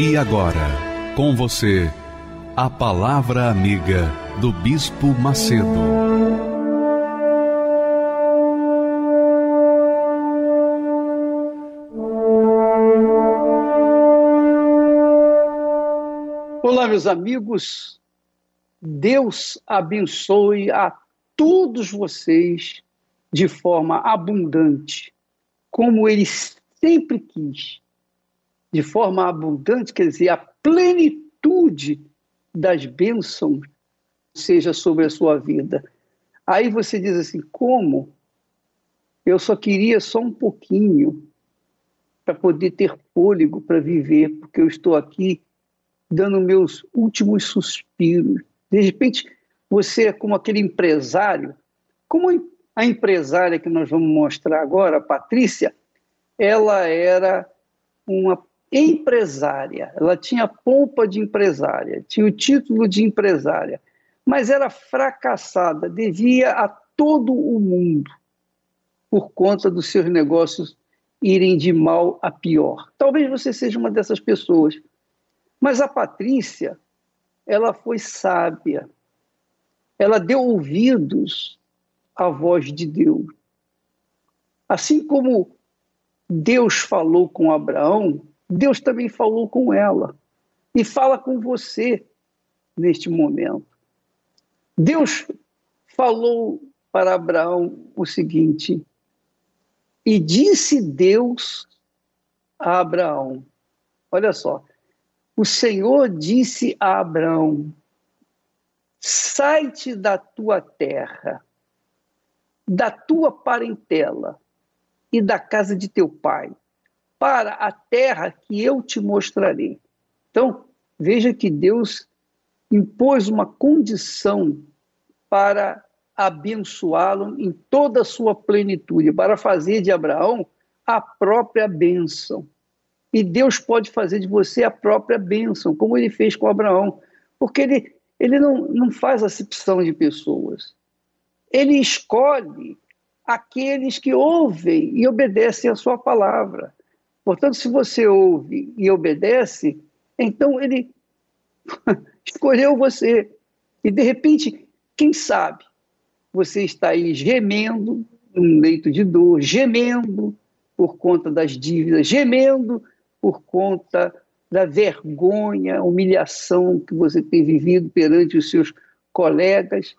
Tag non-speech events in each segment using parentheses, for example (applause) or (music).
E agora, com você, a Palavra Amiga do Bispo Macedo. Olá, meus amigos. Deus abençoe a todos vocês de forma abundante, como Ele sempre quis. De forma abundante, quer dizer, a plenitude das bênçãos seja sobre a sua vida. Aí você diz assim: como? Eu só queria só um pouquinho para poder ter fôlego para viver, porque eu estou aqui dando meus últimos suspiros. De repente, você é como aquele empresário, como a empresária que nós vamos mostrar agora, a Patrícia, ela era uma empresária, ela tinha pompa de empresária, tinha o título de empresária, mas era fracassada, devia a todo o mundo por conta dos seus negócios irem de mal a pior. Talvez você seja uma dessas pessoas. Mas a Patrícia, ela foi sábia. Ela deu ouvidos à voz de Deus. Assim como Deus falou com Abraão, Deus também falou com ela. E fala com você neste momento. Deus falou para Abraão o seguinte: E disse Deus a Abraão: Olha só, o Senhor disse a Abraão: Sai-te da tua terra, da tua parentela e da casa de teu pai, para a terra que eu te mostrarei. Então, veja que Deus impôs uma condição para abençoá-lo em toda a sua plenitude, para fazer de Abraão a própria bênção. E Deus pode fazer de você a própria bênção, como ele fez com Abraão, porque ele, ele não, não faz acepção de pessoas. Ele escolhe aqueles que ouvem e obedecem a sua palavra. Portanto, se você ouve e obedece, então ele (laughs) escolheu você. E de repente quem sabe você está aí gemendo num leito de dor, gemendo por conta das dívidas, gemendo por conta da vergonha, humilhação que você tem vivido perante os seus colegas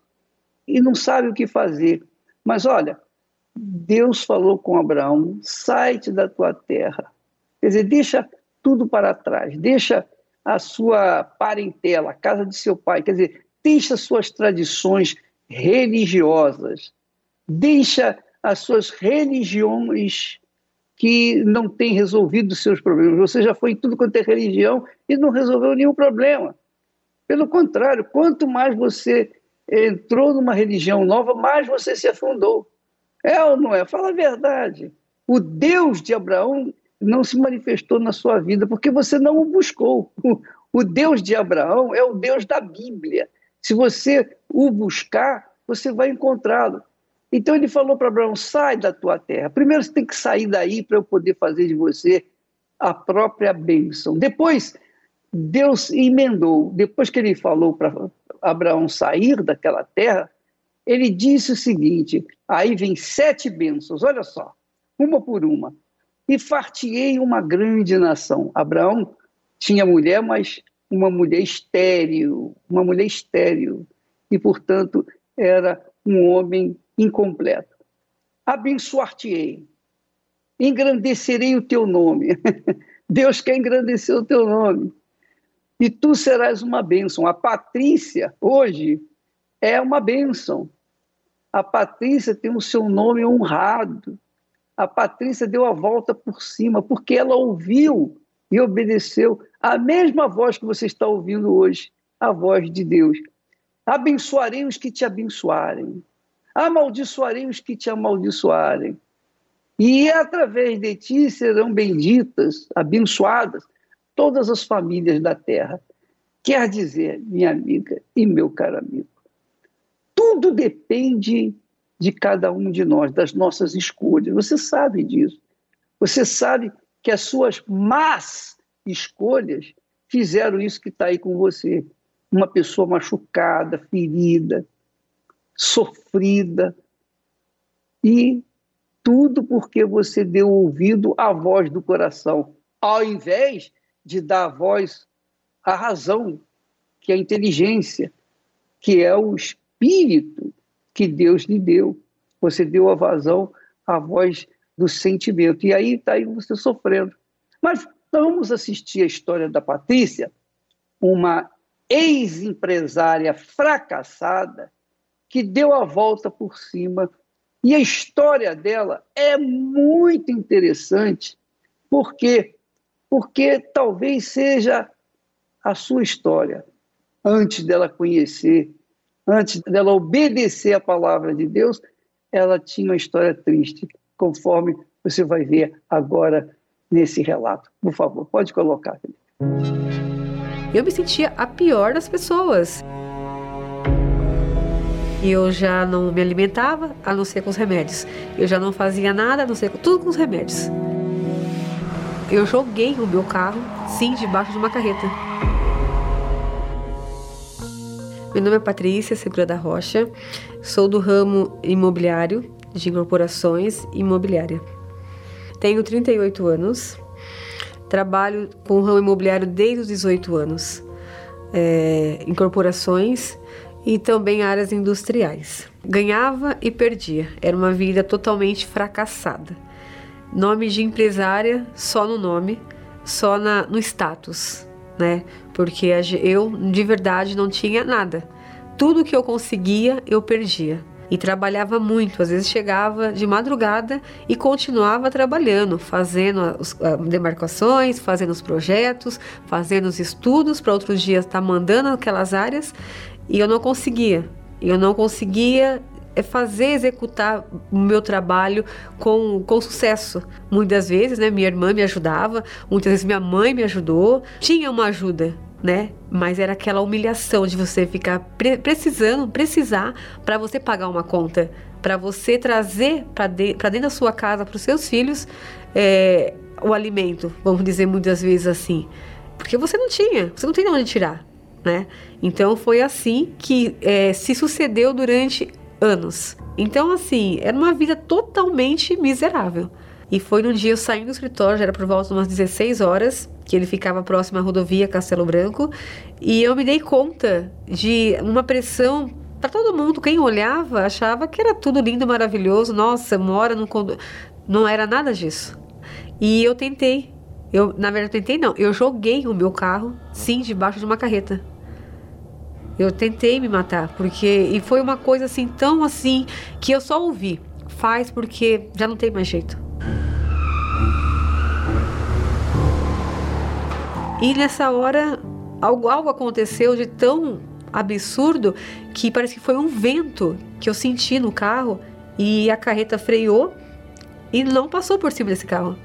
e não sabe o que fazer. Mas olha, Deus falou com Abraão: sai-te da tua terra. Quer dizer, deixa tudo para trás, deixa a sua parentela, a casa de seu pai. Quer dizer, deixa suas tradições religiosas, deixa as suas religiões que não têm resolvido os seus problemas. Você já foi em tudo quanto é religião e não resolveu nenhum problema. Pelo contrário, quanto mais você entrou numa religião nova, mais você se afundou. É ou não é? Fala a verdade. O Deus de Abraão não se manifestou na sua vida porque você não o buscou. O Deus de Abraão é o Deus da Bíblia. Se você o buscar, você vai encontrá-lo. Então ele falou para Abraão: sai da tua terra. Primeiro você tem que sair daí para eu poder fazer de você a própria bênção. Depois, Deus emendou. Depois que ele falou para Abraão sair daquela terra, ele disse o seguinte: aí vem sete bênçãos, olha só, uma por uma. E fartiei uma grande nação. Abraão tinha mulher, mas uma mulher estéril, uma mulher estéril, e, portanto, era um homem incompleto. Abençoar-te-ei, engrandecerei o teu nome. (laughs) Deus quer engrandecer o teu nome. E tu serás uma bênção. A Patrícia, hoje, é uma bênção. A Patrícia tem o seu nome honrado. A Patrícia deu a volta por cima, porque ela ouviu e obedeceu a mesma voz que você está ouvindo hoje, a voz de Deus. Abençoarei os que te abençoarem, amaldiçoarei os que te amaldiçoarem. E através de ti serão benditas, abençoadas, todas as famílias da terra. Quer dizer, minha amiga e meu caro amigo, tudo depende de cada um de nós, das nossas escolhas. Você sabe disso. Você sabe que as suas más escolhas fizeram isso que está aí com você. Uma pessoa machucada, ferida, sofrida. E tudo porque você deu ouvido à voz do coração, ao invés de dar voz à razão, que é a inteligência, que é o espírito que Deus lhe deu. Você deu a vazão à voz do sentimento. E aí está aí você sofrendo. Mas vamos assistir a história da Patrícia, uma ex-empresária fracassada que deu a volta por cima. E a história dela é muito interessante, porque porque talvez seja a sua história antes dela conhecer, antes dela obedecer a palavra de Deus, ela tinha uma história triste, conforme você vai ver agora nesse relato. Por favor, pode colocar. Eu me sentia a pior das pessoas. Eu já não me alimentava, a não ser com os remédios. Eu já não fazia nada, a não ser com tudo com os remédios. Eu joguei o meu carro, sim, debaixo de uma carreta. Meu nome é Patrícia Segura da Rocha, sou do ramo imobiliário, de incorporações imobiliária. Tenho 38 anos, trabalho com o ramo imobiliário desde os 18 anos, é, incorporações e também áreas industriais. Ganhava e perdia, era uma vida totalmente fracassada. Nome de empresária só no nome, só na, no status, né? Porque eu de verdade não tinha nada. Tudo que eu conseguia, eu perdia. E trabalhava muito, às vezes chegava de madrugada e continuava trabalhando, fazendo as demarcações, fazendo os projetos, fazendo os estudos para outros dias estar tá mandando aquelas áreas e eu não conseguia. Eu não conseguia é fazer executar o meu trabalho com, com sucesso. Muitas vezes, né, minha irmã me ajudava, muitas vezes minha mãe me ajudou, tinha uma ajuda, né? Mas era aquela humilhação de você ficar pre precisando, precisar para você pagar uma conta, para você trazer para de dentro da sua casa, para os seus filhos, é, o alimento, vamos dizer muitas vezes assim. Porque você não tinha, você não tem de onde tirar. Né? Então foi assim que é, se sucedeu durante anos. Então, assim, era uma vida totalmente miserável. E foi num dia eu saindo do escritório, já era por volta de umas 16 horas, que ele ficava próximo à rodovia Castelo Branco, e eu me dei conta de uma pressão para todo mundo. Quem olhava achava que era tudo lindo, maravilhoso. Nossa, mora num condo... Não era nada disso. E eu tentei. Eu, na verdade, tentei não. Eu joguei o meu carro, sim, debaixo de uma carreta. Eu tentei me matar, porque e foi uma coisa assim tão assim que eu só ouvi. Faz porque já não tem mais jeito. E nessa hora algo, algo aconteceu de tão absurdo que parece que foi um vento que eu senti no carro e a carreta freou e não passou por cima desse carro.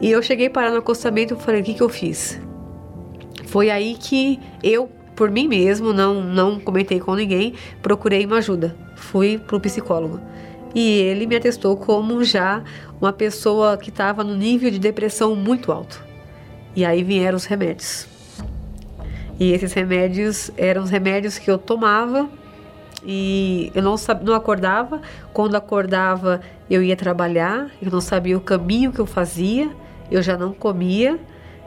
E eu cheguei para no acostamento e falei: o que, que eu fiz? Foi aí que eu por mim mesmo, não, não comentei com ninguém, procurei uma ajuda. Fui para o psicólogo. E ele me atestou como já uma pessoa que estava no nível de depressão muito alto. E aí vieram os remédios. E esses remédios eram os remédios que eu tomava e eu não, sabia, não acordava. Quando acordava, eu ia trabalhar, eu não sabia o caminho que eu fazia, eu já não comia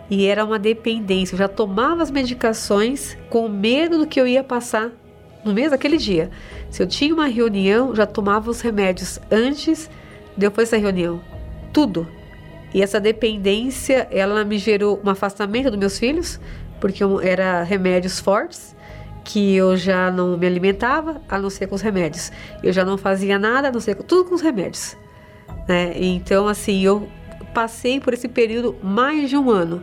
e era uma dependência. Eu já tomava as medicações com medo do que eu ia passar no mês daquele dia. Se eu tinha uma reunião, já tomava os remédios antes depois dessa reunião. Tudo. E essa dependência, ela me gerou um afastamento dos meus filhos, porque era remédios fortes, que eu já não me alimentava, a não ser com os remédios. Eu já não fazia nada, a não ser tudo com os remédios. né? Então, assim, eu passei por esse período mais de um ano.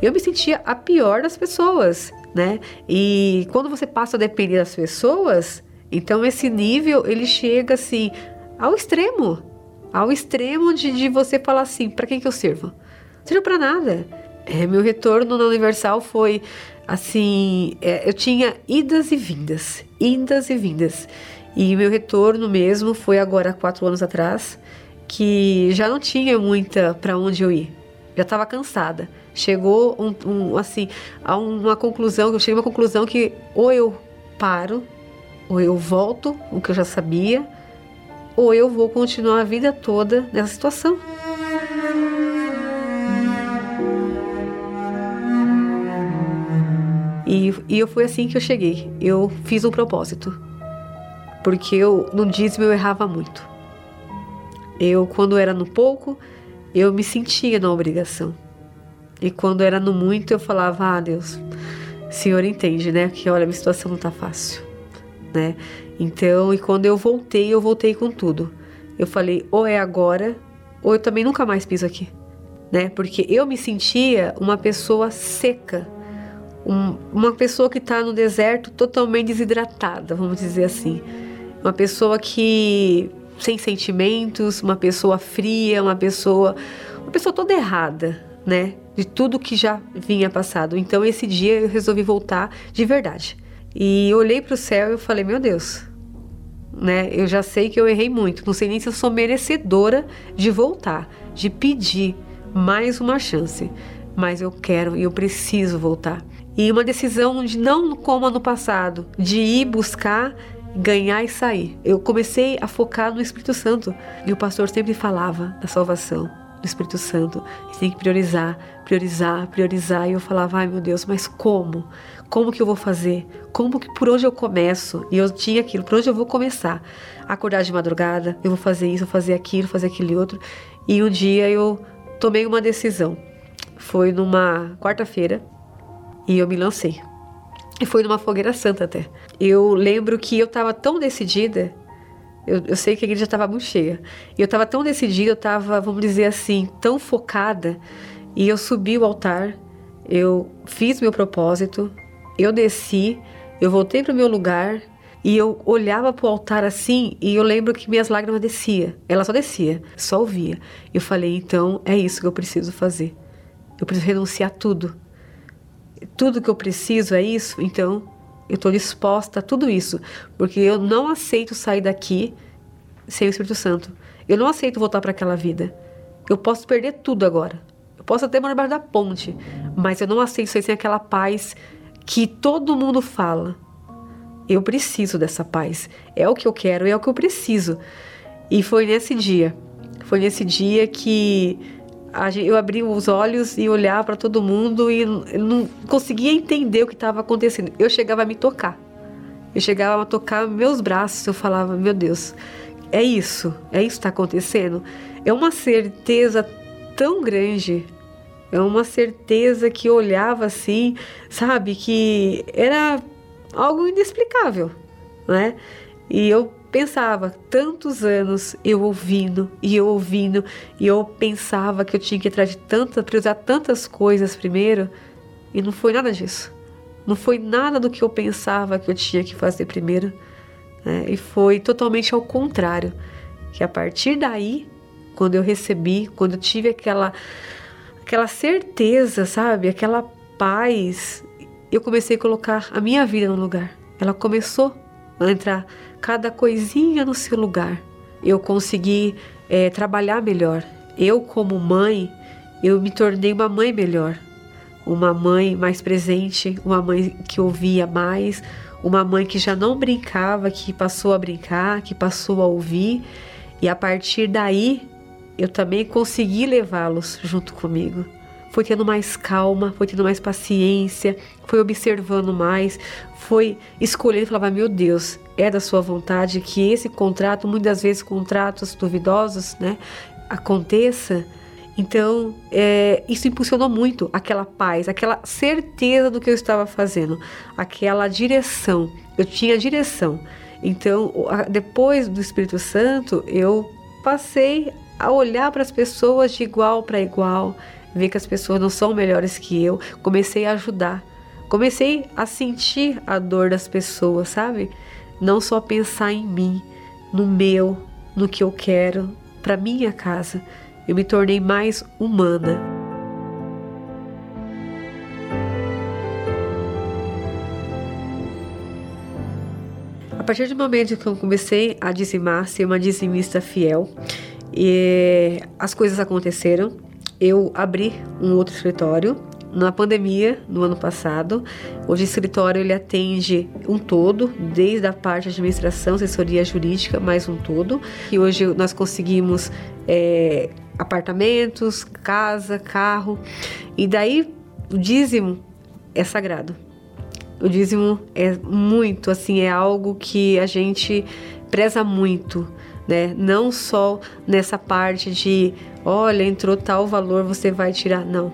Eu me sentia a pior das pessoas, né? E quando você passa a depender das pessoas, então esse nível ele chega assim ao extremo, ao extremo de, de você falar assim, para quem que eu sirvo? Não sirvo para nada. É, meu retorno na Universal foi assim, é, eu tinha idas e vindas, idas e vindas. E meu retorno mesmo foi agora quatro anos atrás que já não tinha muita para onde eu ir. Já estava cansada. Chegou um, um, assim a uma conclusão, eu cheguei a uma conclusão que ou eu paro, ou eu volto, o que eu já sabia, ou eu vou continuar a vida toda nessa situação. E, e eu foi assim que eu cheguei. Eu fiz um propósito. Porque eu no dízimo eu errava muito. Eu, quando era no pouco, eu me sentia na obrigação. E quando era no muito, eu falava: Ah, Deus, Senhor entende, né? Que olha, minha situação não tá fácil, né? Então, e quando eu voltei, eu voltei com tudo. Eu falei: ou é agora, ou eu também nunca mais piso aqui, né? Porque eu me sentia uma pessoa seca, um, uma pessoa que está no deserto totalmente desidratada, vamos dizer assim. Uma pessoa que sem sentimentos, uma pessoa fria, uma pessoa, uma pessoa toda errada, né? De tudo que já vinha passado. Então esse dia eu resolvi voltar de verdade. E olhei para o céu e falei: "Meu Deus, né? Eu já sei que eu errei muito. Não sei nem se eu sou merecedora de voltar, de pedir mais uma chance, mas eu quero e eu preciso voltar. E uma decisão de não como ano passado, de ir buscar ganhar e sair. Eu comecei a focar no Espírito Santo. E o pastor sempre falava da salvação, do Espírito Santo. Tem que priorizar, priorizar, priorizar. E eu falava, ai meu Deus, mas como? Como que eu vou fazer? Como que por onde eu começo? E eu tinha aquilo, por onde eu vou começar? Acordar de madrugada, eu vou fazer isso, vou fazer aquilo, fazer aquele outro. E um dia eu tomei uma decisão. Foi numa quarta-feira e eu me lancei. E foi numa fogueira santa até. Eu lembro que eu estava tão decidida, eu, eu, sei que a igreja estava muito cheia, e eu estava tão decidida, eu estava, vamos dizer assim, tão focada, e eu subi o altar, eu fiz meu propósito, eu desci, eu voltei para o meu lugar, e eu olhava para o altar assim, e eu lembro que minhas lágrimas descia. Ela só descia, só ouvia. Eu falei, então é isso que eu preciso fazer. Eu preciso renunciar tudo tudo que eu preciso é isso, então eu estou disposta a tudo isso, porque eu não aceito sair daqui sem o Espírito Santo. Eu não aceito voltar para aquela vida. Eu posso perder tudo agora. Eu posso até morar debaixo da ponte, mas eu não aceito sair sem aquela paz que todo mundo fala. Eu preciso dessa paz. É o que eu quero, é o que eu preciso. E foi nesse dia, foi nesse dia que eu abri os olhos e olhava para todo mundo e não conseguia entender o que estava acontecendo. Eu chegava a me tocar. Eu chegava a tocar meus braços, eu falava, meu Deus, é isso, é isso que está acontecendo. É uma certeza tão grande, é uma certeza que eu olhava assim, sabe, que era algo inexplicável, né? E eu pensava, tantos anos eu ouvindo e eu ouvindo, e eu pensava que eu tinha que ir atrás de tanta, priorizar tantas coisas primeiro, e não foi nada disso. Não foi nada do que eu pensava que eu tinha que fazer primeiro. Né? E foi totalmente ao contrário. Que a partir daí, quando eu recebi, quando eu tive aquela, aquela certeza, sabe? Aquela paz, eu comecei a colocar a minha vida no lugar. Ela começou a entrar cada coisinha no seu lugar. Eu consegui é, trabalhar melhor. Eu, como mãe, eu me tornei uma mãe melhor. Uma mãe mais presente, uma mãe que ouvia mais, uma mãe que já não brincava, que passou a brincar, que passou a ouvir. E a partir daí, eu também consegui levá-los junto comigo foi tendo mais calma, foi tendo mais paciência, foi observando mais, foi escolhendo e falava: Meu Deus, é da sua vontade que esse contrato, muitas vezes contratos duvidosos, né, aconteça. Então, é, isso impulsionou muito aquela paz, aquela certeza do que eu estava fazendo, aquela direção. Eu tinha direção. Então, depois do Espírito Santo, eu passei a olhar para as pessoas de igual para igual, ver que as pessoas não são melhores que eu. Comecei a ajudar. Comecei a sentir a dor das pessoas, sabe? Não só pensar em mim, no meu, no que eu quero, para minha casa. Eu me tornei mais humana. A partir do momento que eu comecei a dizimar, ser uma dizimista fiel, e as coisas aconteceram. Eu abri um outro escritório na pandemia no ano passado. Hoje o escritório ele atende um todo, desde a parte de administração, assessoria jurídica, mais um todo. E hoje nós conseguimos é, apartamentos, casa, carro. E daí o dízimo é sagrado. O dízimo é muito, assim, é algo que a gente preza muito, né? Não só nessa parte de, olha, entrou tal valor, você vai tirar. Não.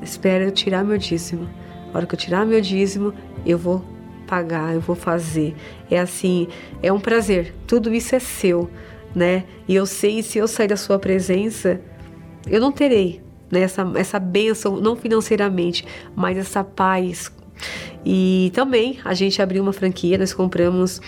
Espera eu tirar meu dízimo. A hora que eu tirar meu dízimo, eu vou pagar, eu vou fazer. É assim, é um prazer. Tudo isso é seu, né? E eu sei, se eu sair da sua presença, eu não terei né, essa, essa bênção, não financeiramente, mas essa paz e também a gente abriu uma franquia, nós compramos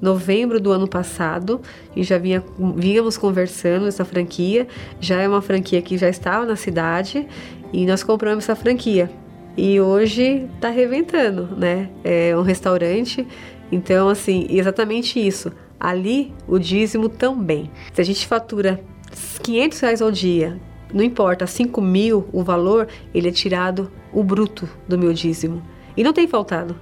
novembro do ano passado e já vinha, vínhamos conversando essa franquia. Já é uma franquia que já estava na cidade e nós compramos essa franquia. E hoje está reventando, né? É um restaurante. Então, assim, exatamente isso. Ali, o dízimo também. Se a gente fatura 500 reais ao dia, não importa, 5 mil o valor, ele é tirado o bruto do meu dízimo. E não tem faltado.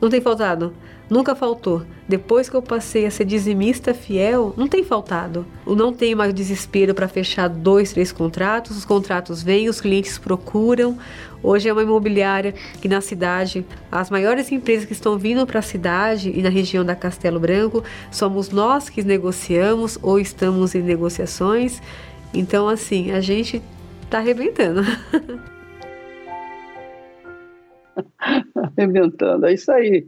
Não tem faltado. Nunca faltou. Depois que eu passei a ser dizimista fiel, não tem faltado. Eu não tenho mais desespero para fechar dois, três contratos. Os contratos vêm, os clientes procuram. Hoje é uma imobiliária que na cidade, as maiores empresas que estão vindo para a cidade e na região da Castelo Branco, somos nós que negociamos ou estamos em negociações. Então, assim, a gente está arrebentando. (laughs) arrebentando. É isso aí.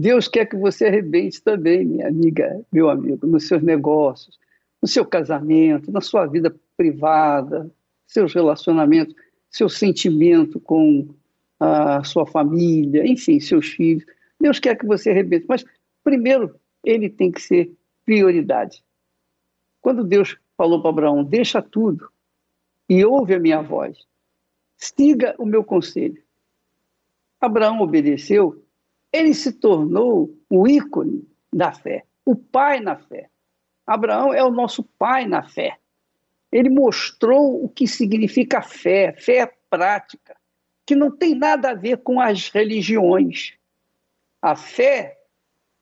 Deus quer que você arrebente também, minha amiga, meu amigo, nos seus negócios, no seu casamento, na sua vida privada, seus relacionamentos, seu sentimento com a sua família, enfim, seus filhos. Deus quer que você arrebente, mas primeiro ele tem que ser prioridade. Quando Deus falou para Abraão: Deixa tudo e ouve a minha voz, siga o meu conselho. Abraão obedeceu, ele se tornou o ícone da fé, o pai na fé. Abraão é o nosso pai na fé. Ele mostrou o que significa fé, fé prática, que não tem nada a ver com as religiões. A fé,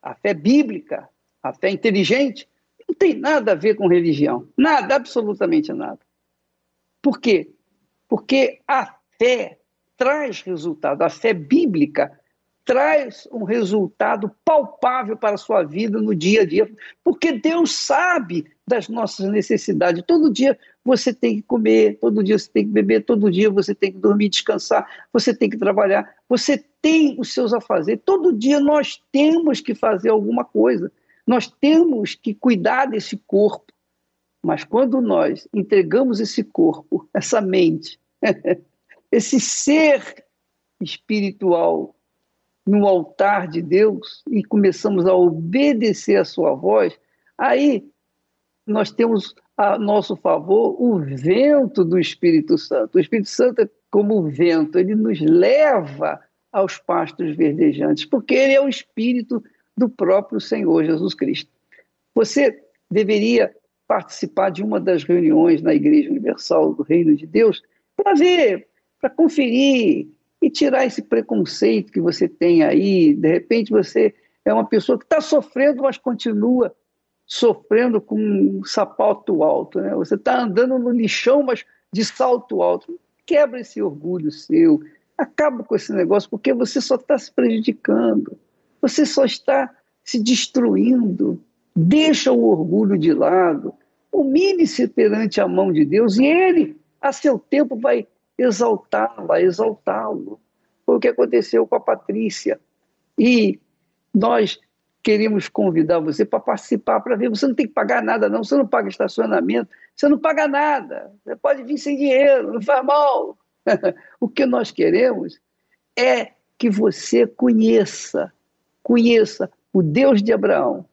a fé bíblica, a fé inteligente, não tem nada a ver com religião. Nada, absolutamente nada. Por quê? Porque a fé traz resultado. A fé bíblica traz um resultado palpável para a sua vida no dia a dia, porque Deus sabe das nossas necessidades. Todo dia você tem que comer, todo dia você tem que beber, todo dia você tem que dormir, descansar, você tem que trabalhar, você tem os seus a fazer. Todo dia nós temos que fazer alguma coisa, nós temos que cuidar desse corpo. Mas quando nós entregamos esse corpo, essa mente, (laughs) esse ser espiritual no altar de Deus e começamos a obedecer a sua voz, aí nós temos a nosso favor o vento do Espírito Santo. O Espírito Santo é como o vento, ele nos leva aos pastos verdejantes, porque ele é o espírito do próprio Senhor Jesus Cristo. Você deveria participar de uma das reuniões na Igreja Universal do Reino de Deus para ver para conferir e tirar esse preconceito que você tem aí. De repente você é uma pessoa que está sofrendo, mas continua sofrendo com um sapato alto. Né? Você está andando no lixão, mas de salto alto. Quebra esse orgulho seu, acaba com esse negócio, porque você só está se prejudicando, você só está se destruindo. Deixa o orgulho de lado, humilhe-se perante a mão de Deus e Ele, a seu tempo, vai exaltá-la, exaltá-lo. Foi o que aconteceu com a Patrícia. E nós queremos convidar você para participar, para ver. Você não tem que pagar nada, não. Você não paga estacionamento, você não paga nada. Você pode vir sem dinheiro, não faz mal. (laughs) o que nós queremos é que você conheça, conheça o Deus de Abraão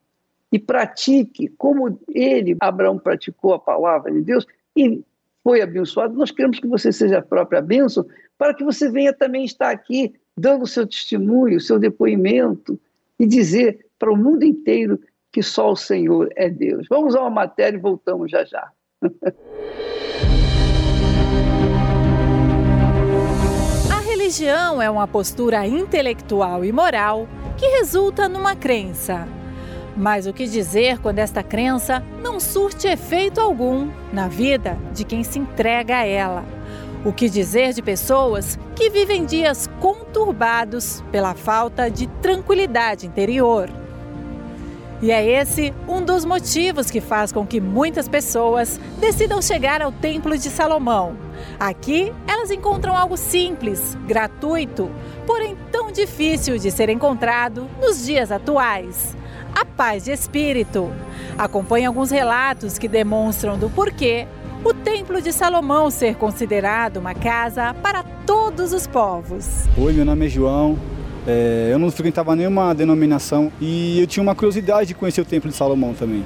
e pratique como ele, Abraão, praticou a palavra de Deus e foi abençoado. Nós queremos que você seja a própria bênção para que você venha também estar aqui dando o seu testemunho, o seu depoimento e dizer para o mundo inteiro que só o Senhor é Deus. Vamos a uma matéria e voltamos já já. (laughs) A religião é uma postura intelectual e moral que resulta numa crença. Mas o que dizer quando esta crença não surte efeito algum na vida de quem se entrega a ela? O que dizer de pessoas que vivem dias conturbados pela falta de tranquilidade interior? E é esse um dos motivos que faz com que muitas pessoas decidam chegar ao Templo de Salomão. Aqui elas encontram algo simples, gratuito, porém tão difícil de ser encontrado nos dias atuais: a paz de espírito. Acompanhe alguns relatos que demonstram do porquê o Templo de Salomão ser considerado uma casa para todos os povos. Oi, meu nome é João. É, eu não frequentava nenhuma denominação e eu tinha uma curiosidade de conhecer o Templo de Salomão também.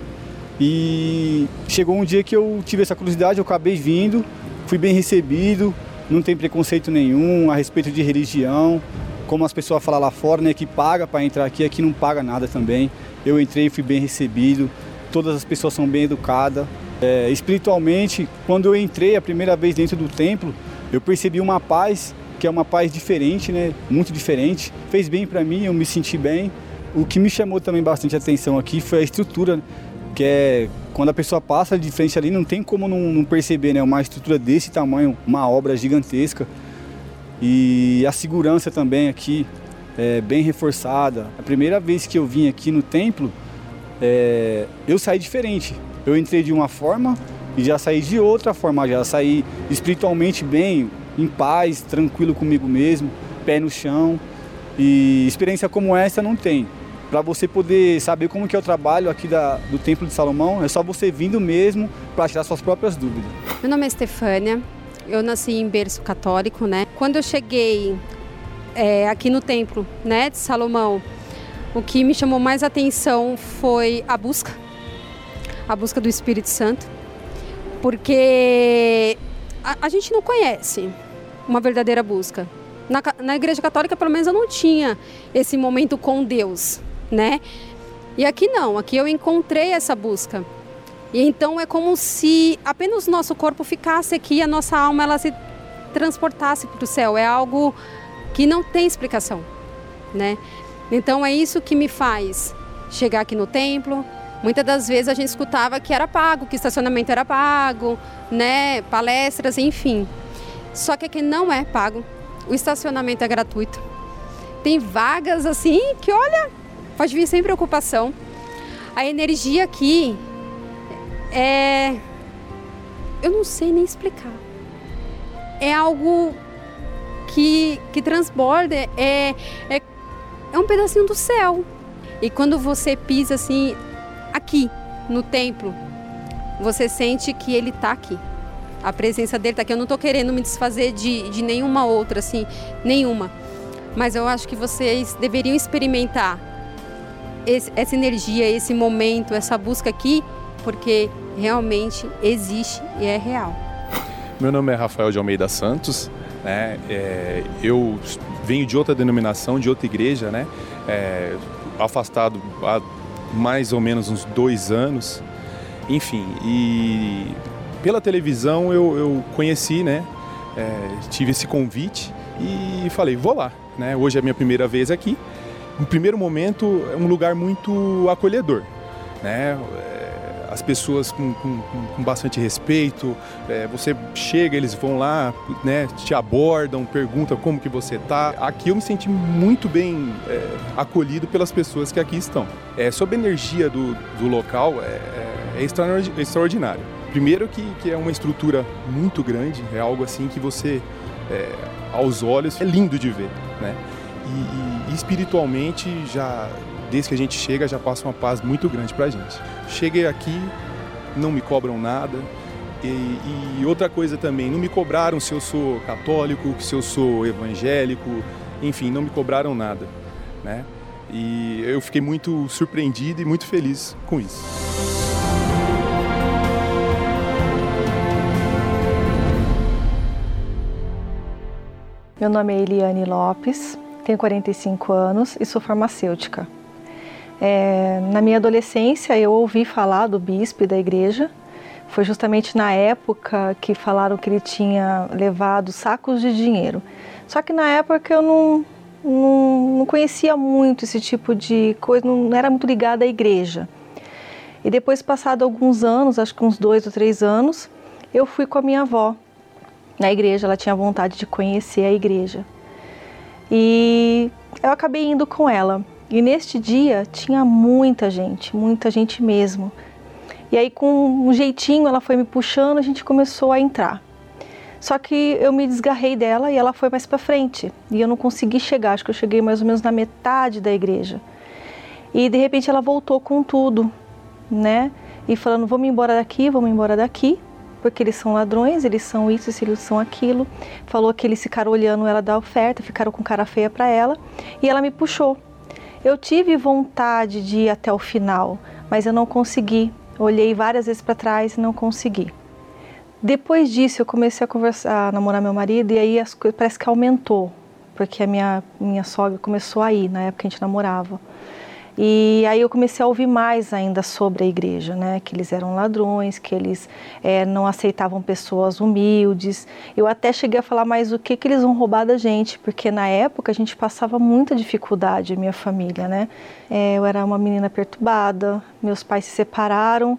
E chegou um dia que eu tive essa curiosidade, eu acabei vindo, fui bem recebido, não tem preconceito nenhum a respeito de religião. Como as pessoas falam lá fora, né, que paga para entrar aqui, aqui não paga nada também. Eu entrei e fui bem recebido, todas as pessoas são bem educadas. É, espiritualmente, quando eu entrei a primeira vez dentro do templo, eu percebi uma paz que é uma paz diferente, né? Muito diferente. Fez bem para mim, eu me senti bem. O que me chamou também bastante atenção aqui foi a estrutura, que é quando a pessoa passa de frente ali, não tem como não, não perceber, né? Uma estrutura desse tamanho, uma obra gigantesca. E a segurança também aqui é bem reforçada. A primeira vez que eu vim aqui no templo, é, eu saí diferente. Eu entrei de uma forma e já saí de outra forma, já saí espiritualmente bem, em paz, tranquilo comigo mesmo, pé no chão. E experiência como essa não tem. Para você poder saber como que é o trabalho aqui da, do Templo de Salomão, é só você vindo mesmo para tirar suas próprias dúvidas. Meu nome é Stefânia, eu nasci em berço católico, né? Quando eu cheguei é, aqui no Templo né, de Salomão, o que me chamou mais atenção foi a busca a busca do Espírito Santo, porque a, a gente não conhece uma verdadeira busca. Na, na Igreja Católica, pelo menos, eu não tinha esse momento com Deus, né? E aqui não, aqui eu encontrei essa busca. E então é como se apenas o nosso corpo ficasse aqui a nossa alma ela se transportasse para o céu. É algo que não tem explicação, né? Então é isso que me faz chegar aqui no templo, Muitas das vezes a gente escutava que era pago, que estacionamento era pago, né, palestras, enfim. Só que aqui não é pago. O estacionamento é gratuito. Tem vagas assim que, olha, pode vir sem preocupação. A energia aqui é. Eu não sei nem explicar. É algo que, que transborda, é, é, é um pedacinho do céu. E quando você pisa assim, aqui no templo, você sente que ele está aqui. A presença dele está aqui. Eu não estou querendo me desfazer de, de nenhuma outra, assim, nenhuma. Mas eu acho que vocês deveriam experimentar esse, essa energia, esse momento, essa busca aqui, porque realmente existe e é real. Meu nome é Rafael de Almeida Santos. Né? É, eu venho de outra denominação, de outra igreja, né? É, afastado há mais ou menos uns dois anos. Enfim, e pela televisão eu, eu conheci, né? É, tive esse convite e falei, vou lá. Né? Hoje é a minha primeira vez aqui. No primeiro momento, é um lugar muito acolhedor. Né? As pessoas com, com, com bastante respeito. É, você chega, eles vão lá, né, te abordam, perguntam como que você está. Aqui eu me senti muito bem é, acolhido pelas pessoas que aqui estão. É, sobre a energia do, do local, é, é, é extraordinário. Primeiro que, que é uma estrutura muito grande, é algo assim que você, é, aos olhos, é lindo de ver, né? E, e espiritualmente já desde que a gente chega já passa uma paz muito grande para a gente. Cheguei aqui, não me cobram nada. E, e, outra coisa também, não me cobraram se eu sou católico, se eu sou evangélico, enfim, não me cobraram nada, né? E eu fiquei muito surpreendido e muito feliz com isso. Meu nome é Eliane Lopes, tenho 45 anos e sou farmacêutica. É, na minha adolescência, eu ouvi falar do bispo da igreja. Foi justamente na época que falaram que ele tinha levado sacos de dinheiro. Só que na época eu não, não, não conhecia muito esse tipo de coisa, não era muito ligada à igreja. E depois, passado alguns anos, acho que uns dois ou três anos, eu fui com a minha avó na igreja. Ela tinha vontade de conhecer a igreja. E eu acabei indo com ela. E neste dia tinha muita gente, muita gente mesmo. E aí, com um jeitinho, ela foi me puxando, a gente começou a entrar. Só que eu me desgarrei dela e ela foi mais para frente. E eu não consegui chegar, acho que eu cheguei mais ou menos na metade da igreja. E de repente ela voltou com tudo, né? E falando: vamos embora daqui, vamos embora daqui, porque eles são ladrões, eles são isso, eles são aquilo. Falou que eles ficaram olhando ela da oferta, ficaram com cara feia para ela. E ela me puxou. Eu tive vontade de ir até o final, mas eu não consegui. Olhei várias vezes para trás e não consegui. Depois disso, eu comecei a conversar, a namorar meu marido e aí as coisas parece que aumentou, porque a minha minha sogra começou a ir na época que a gente namorava. E aí eu comecei a ouvir mais ainda sobre a igreja, né? Que eles eram ladrões, que eles é, não aceitavam pessoas humildes. Eu até cheguei a falar mais o que, que eles vão roubar da gente, porque na época a gente passava muita dificuldade, minha família, né? É, eu era uma menina perturbada, meus pais se separaram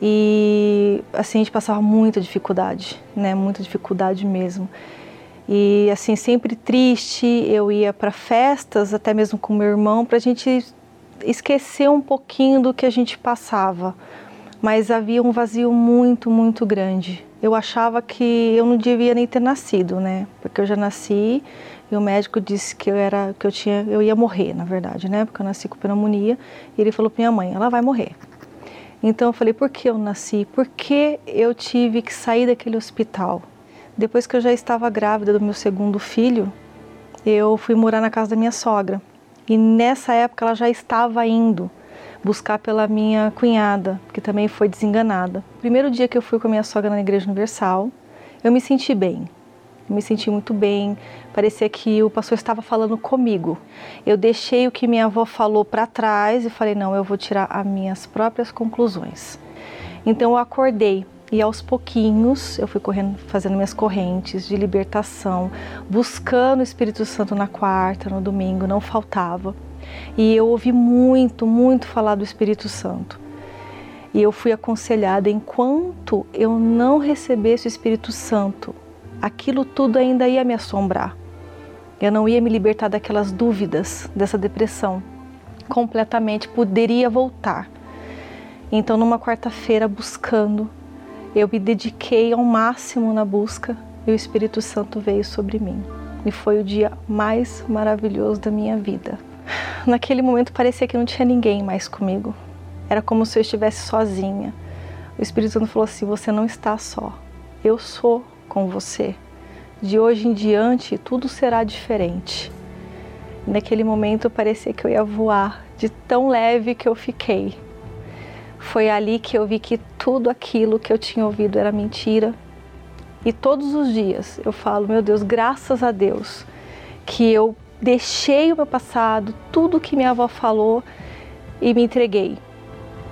e assim a gente passava muita dificuldade, né? Muita dificuldade mesmo. E assim, sempre triste, eu ia para festas, até mesmo com meu irmão, para a gente esquecer um pouquinho do que a gente passava, mas havia um vazio muito, muito grande. Eu achava que eu não devia nem ter nascido, né? Porque eu já nasci e o médico disse que eu era que eu tinha eu ia morrer, na verdade, né? Porque eu nasci com pneumonia e ele falou para minha mãe, ela vai morrer. Então eu falei, por que eu nasci? Por que eu tive que sair daquele hospital? Depois que eu já estava grávida do meu segundo filho, eu fui morar na casa da minha sogra. E nessa época ela já estava indo buscar pela minha cunhada, que também foi desenganada. Primeiro dia que eu fui com a minha sogra na Igreja Universal, eu me senti bem. Eu me senti muito bem, parecia que o pastor estava falando comigo. Eu deixei o que minha avó falou para trás e falei: não, eu vou tirar as minhas próprias conclusões. Então eu acordei e aos pouquinhos eu fui correndo, fazendo minhas correntes de libertação, buscando o Espírito Santo na quarta, no domingo, não faltava. E eu ouvi muito, muito falar do Espírito Santo. E eu fui aconselhada enquanto eu não recebesse o Espírito Santo, aquilo tudo ainda ia me assombrar. Eu não ia me libertar daquelas dúvidas, dessa depressão. Completamente poderia voltar. Então, numa quarta-feira, buscando eu me dediquei ao máximo na busca e o Espírito Santo veio sobre mim. E foi o dia mais maravilhoso da minha vida. Naquele momento parecia que não tinha ninguém mais comigo. Era como se eu estivesse sozinha. O Espírito Santo falou assim: Você não está só. Eu sou com você. De hoje em diante tudo será diferente. naquele momento parecia que eu ia voar, de tão leve que eu fiquei. Foi ali que eu vi que tudo aquilo que eu tinha ouvido era mentira. E todos os dias eu falo, meu Deus, graças a Deus que eu deixei o meu passado, tudo que minha avó falou e me entreguei.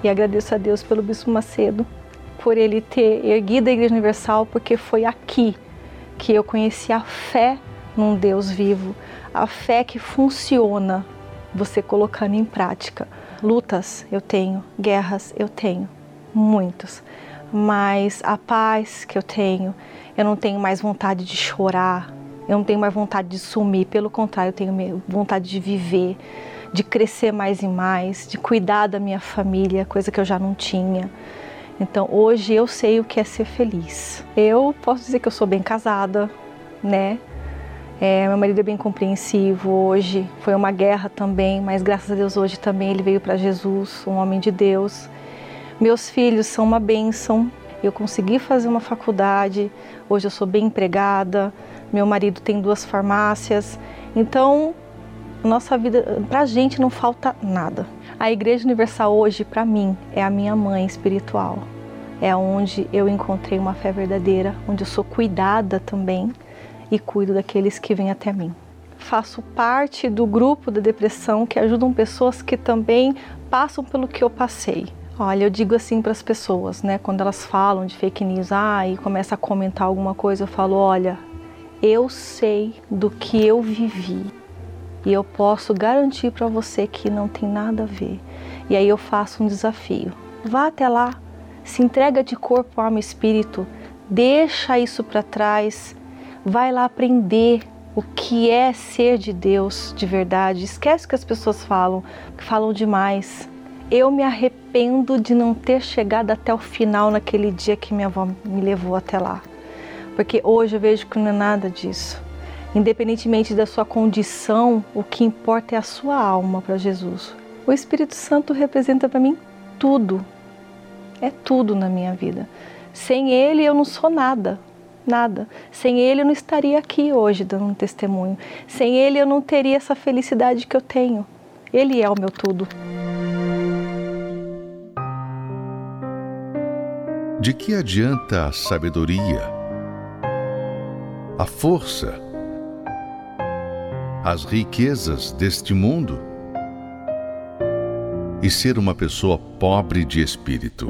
E agradeço a Deus pelo Bispo Macedo, por ele ter erguido a Igreja Universal, porque foi aqui que eu conheci a fé num Deus vivo, a fé que funciona, você colocando em prática. Lutas eu tenho, guerras eu tenho, muitos, mas a paz que eu tenho, eu não tenho mais vontade de chorar, eu não tenho mais vontade de sumir, pelo contrário, eu tenho vontade de viver, de crescer mais e mais, de cuidar da minha família, coisa que eu já não tinha. Então hoje eu sei o que é ser feliz. Eu posso dizer que eu sou bem casada, né? É, meu marido é bem compreensivo hoje. Foi uma guerra também, mas graças a Deus hoje também ele veio para Jesus, um homem de Deus. Meus filhos são uma bênção. Eu consegui fazer uma faculdade. Hoje eu sou bem empregada. Meu marido tem duas farmácias. Então, nossa vida, para a gente não falta nada. A Igreja Universal hoje, para mim, é a minha mãe espiritual. É onde eu encontrei uma fé verdadeira, onde eu sou cuidada também e cuido daqueles que vêm até mim. Faço parte do grupo da depressão que ajudam pessoas que também passam pelo que eu passei. Olha, eu digo assim para as pessoas, né, quando elas falam de fake news, ah, e começa a comentar alguma coisa, eu falo, olha, eu sei do que eu vivi e eu posso garantir para você que não tem nada a ver. E aí eu faço um desafio. Vá até lá, se entrega de corpo, alma e espírito, deixa isso para trás, vai lá aprender o que é ser de Deus de verdade. Esquece o que as pessoas falam, que falam demais. Eu me arrependo de não ter chegado até o final naquele dia que minha avó me levou até lá. Porque hoje eu vejo que não é nada disso. Independentemente da sua condição, o que importa é a sua alma para Jesus. O Espírito Santo representa para mim tudo. É tudo na minha vida. Sem ele eu não sou nada, nada. Sem ele eu não estaria aqui hoje dando um testemunho. Sem ele eu não teria essa felicidade que eu tenho. Ele é o meu tudo. De que adianta a sabedoria, a força, as riquezas deste mundo e ser uma pessoa pobre de espírito.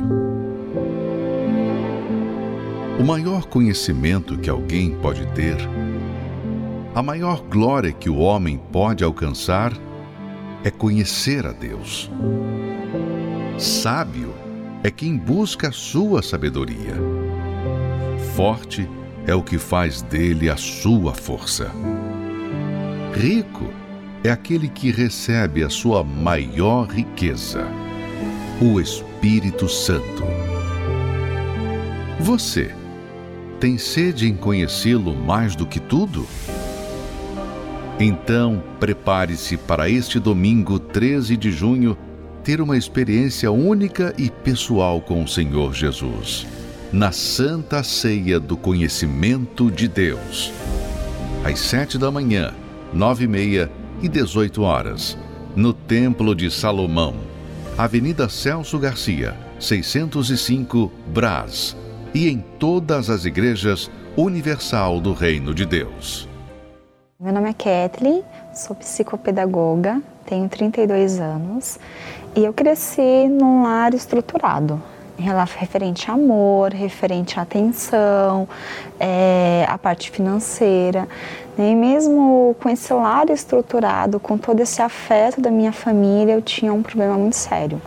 O maior conhecimento que alguém pode ter, a maior glória que o homem pode alcançar é conhecer a Deus. Sábio é quem busca a sua sabedoria. Forte é o que faz dele a sua força. Rico é aquele que recebe a sua maior riqueza, o Espírito Santo. Você tem sede em conhecê-lo mais do que tudo? Então, prepare-se para este domingo 13 de junho ter uma experiência única e pessoal com o Senhor Jesus, na Santa Ceia do Conhecimento de Deus. Às sete da manhã, nove e meia e dezoito horas, no Templo de Salomão, Avenida Celso Garcia, 605, Brás, e em todas as igrejas Universal do Reino de Deus. Meu nome é Kathleen, sou psicopedagoga, tenho 32 anos e eu cresci num lar estruturado referente a amor, referente à atenção, é, a parte financeira. Né? E mesmo com esse lar estruturado, com todo esse afeto da minha família, eu tinha um problema muito sério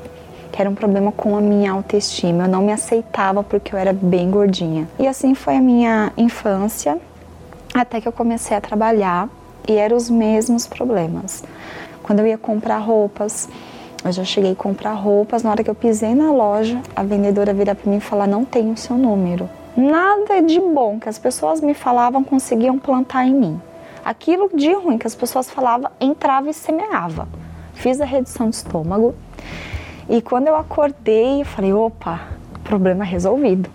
que era um problema com a minha autoestima. Eu não me aceitava porque eu era bem gordinha. E assim foi a minha infância, até que eu comecei a trabalhar e eram os mesmos problemas. Quando eu ia comprar roupas, eu já cheguei a comprar roupas, na hora que eu pisei na loja, a vendedora vira para mim e fala: "Não tenho o seu número". Nada de bom que as pessoas me falavam conseguiam plantar em mim. Aquilo de ruim que as pessoas falavam entrava e semeava. Fiz a redução de estômago e quando eu acordei, eu falei: opa, problema resolvido.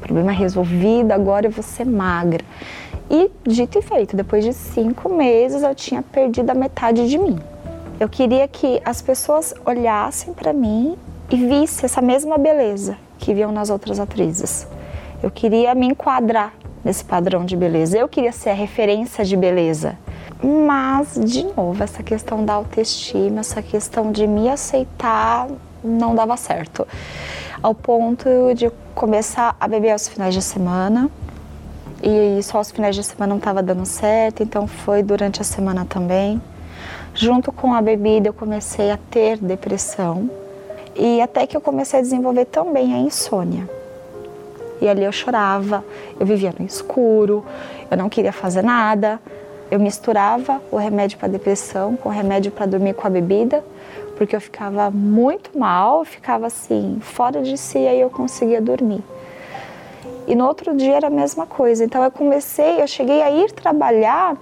Problema resolvido, agora eu vou ser magra. E dito e feito, depois de cinco meses eu tinha perdido a metade de mim. Eu queria que as pessoas olhassem para mim e vissem essa mesma beleza que viam nas outras atrizes. Eu queria me enquadrar nesse padrão de beleza. Eu queria ser a referência de beleza. Mas, de novo, essa questão da autoestima, essa questão de me aceitar, não dava certo. Ao ponto de começar a beber aos finais de semana. E só aos finais de semana não estava dando certo, então foi durante a semana também. Junto com a bebida, eu comecei a ter depressão e até que eu comecei a desenvolver também a insônia. E ali eu chorava, eu vivia no escuro, eu não queria fazer nada. Eu misturava o remédio para depressão com o remédio para dormir com a bebida, porque eu ficava muito mal, ficava assim, fora de si, aí eu conseguia dormir. E no outro dia era a mesma coisa. Então eu comecei, eu cheguei a ir trabalhar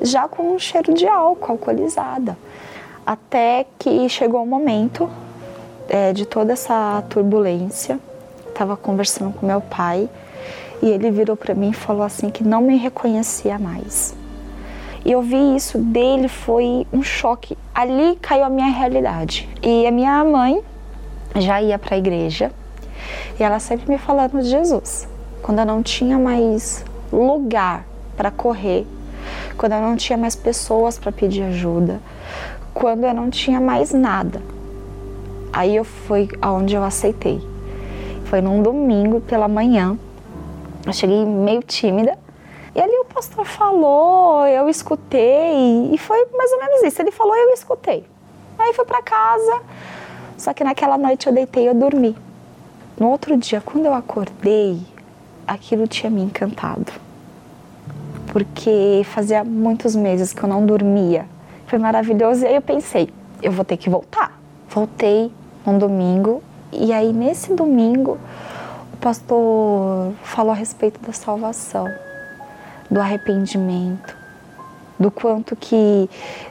já com um cheiro de álcool, alcoolizada. Até que chegou o momento é, de toda essa turbulência. Estava conversando com meu pai e ele virou para mim e falou assim que não me reconhecia mais. E eu vi isso dele, foi um choque. Ali caiu a minha realidade. E a minha mãe já ia para a igreja e ela sempre me falando de Jesus. Quando eu não tinha mais lugar para correr, quando eu não tinha mais pessoas para pedir ajuda, quando eu não tinha mais nada. Aí eu fui aonde eu aceitei. Foi num domingo pela manhã. Eu cheguei meio tímida. E ali o pastor falou, eu escutei, e foi mais ou menos isso. Ele falou, eu escutei. Aí fui para casa, só que naquela noite eu deitei e eu dormi. No outro dia, quando eu acordei, aquilo tinha me encantado. Porque fazia muitos meses que eu não dormia. Foi maravilhoso. E aí eu pensei, eu vou ter que voltar. Voltei um domingo. E aí nesse domingo, o pastor falou a respeito da salvação, do arrependimento, do quanto que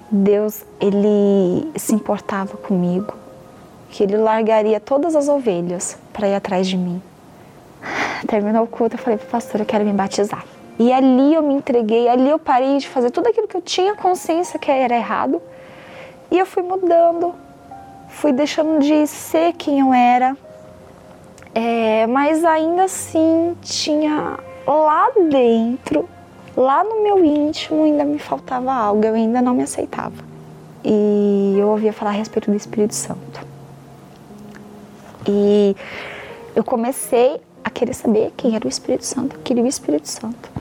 Deus ele se importava comigo, que ele largaria todas as ovelhas para ir atrás de mim. Terminou o culto, eu falei para o pastor, eu quero me batizar. E ali eu me entreguei, ali eu parei de fazer tudo aquilo que eu tinha consciência que era errado. E eu fui mudando, fui deixando de ser quem eu era. É, mas ainda assim tinha lá dentro, lá no meu íntimo, ainda me faltava algo, eu ainda não me aceitava. E eu ouvia falar a respeito do Espírito Santo. E eu comecei a querer saber quem era o Espírito Santo. Eu queria o Espírito Santo.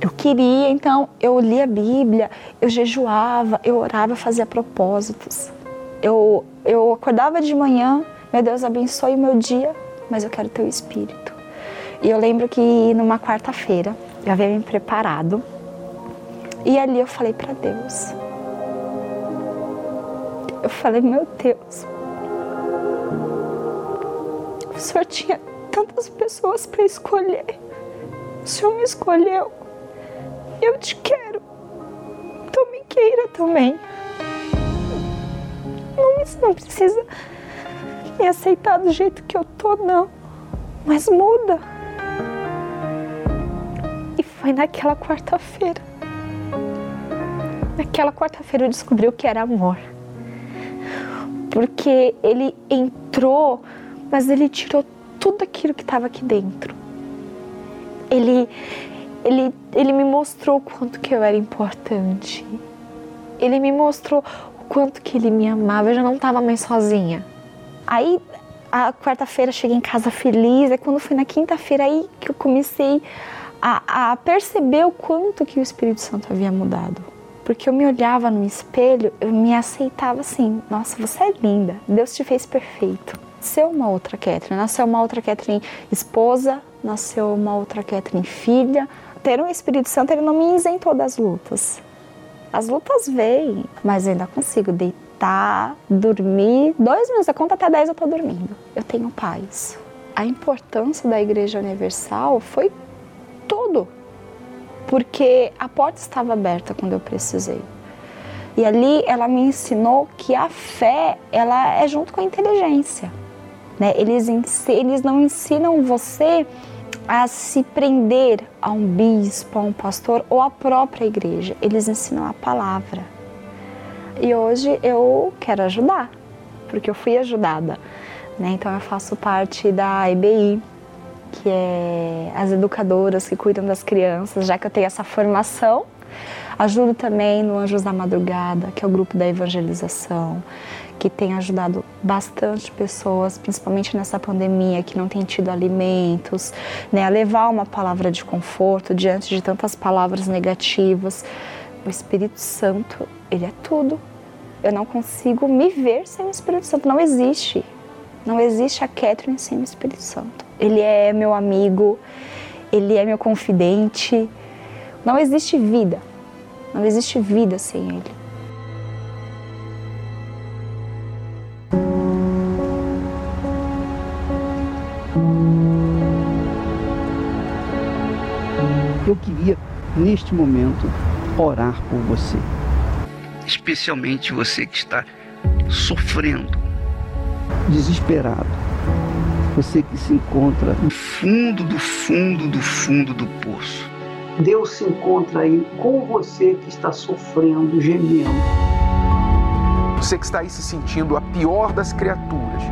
Eu queria, então eu lia a Bíblia, eu jejuava, eu orava, fazia propósitos. Eu, eu acordava de manhã, meu Deus abençoe o meu dia, mas eu quero teu Espírito. E eu lembro que numa quarta-feira eu havia me preparado e ali eu falei para Deus. Eu falei, meu Deus, o Senhor tinha tantas pessoas para escolher. O Senhor me escolheu. Eu te quero. Então me queira também. Não, não precisa me aceitar do jeito que eu tô, não. Mas muda. Foi naquela quarta-feira. Naquela quarta-feira eu descobri o que era amor. Porque ele entrou mas ele tirou tudo aquilo que estava aqui dentro. Ele, ele, ele me mostrou o quanto que eu era importante. Ele me mostrou o quanto que ele me amava. Eu já não estava mais sozinha. Aí, a quarta-feira cheguei em casa feliz. É quando foi na quinta-feira aí que eu comecei a, a perceber o quanto que o Espírito Santo havia mudado. Porque eu me olhava no espelho, eu me aceitava assim: nossa, você é linda, Deus te fez perfeito nasceu uma outra Catherine, nasceu uma outra Catherine esposa, nasceu uma outra Catherine filha. Ter um Espírito Santo, ele não me isentou das lutas. As lutas vêm, mas eu ainda consigo deitar, dormir. Dois minutos, a conta até dez eu tô dormindo. Eu tenho paz. A importância da Igreja Universal foi tudo. Porque a porta estava aberta quando eu precisei. E ali ela me ensinou que a fé, ela é junto com a inteligência. Né? Eles, eles não ensinam você a se prender a um bispo, a um pastor ou à própria igreja. Eles ensinam a palavra. E hoje eu quero ajudar, porque eu fui ajudada. Né? Então eu faço parte da EBI, que é as educadoras que cuidam das crianças, já que eu tenho essa formação. Ajudo também no Anjos da Madrugada, que é o grupo da evangelização que tem ajudado bastante pessoas, principalmente nessa pandemia, que não tem tido alimentos, né, a levar uma palavra de conforto diante de tantas palavras negativas. O Espírito Santo, ele é tudo. Eu não consigo me ver sem o Espírito Santo, não existe. Não existe a Catherine sem o Espírito Santo. Ele é meu amigo, ele é meu confidente. Não existe vida. Não existe vida sem ele. Eu queria, neste momento, orar por você. Especialmente você que está sofrendo, desesperado. Você que se encontra no fundo do fundo do fundo do poço. Deus se encontra aí com você que está sofrendo, gemendo. Você que está aí se sentindo a pior das criaturas.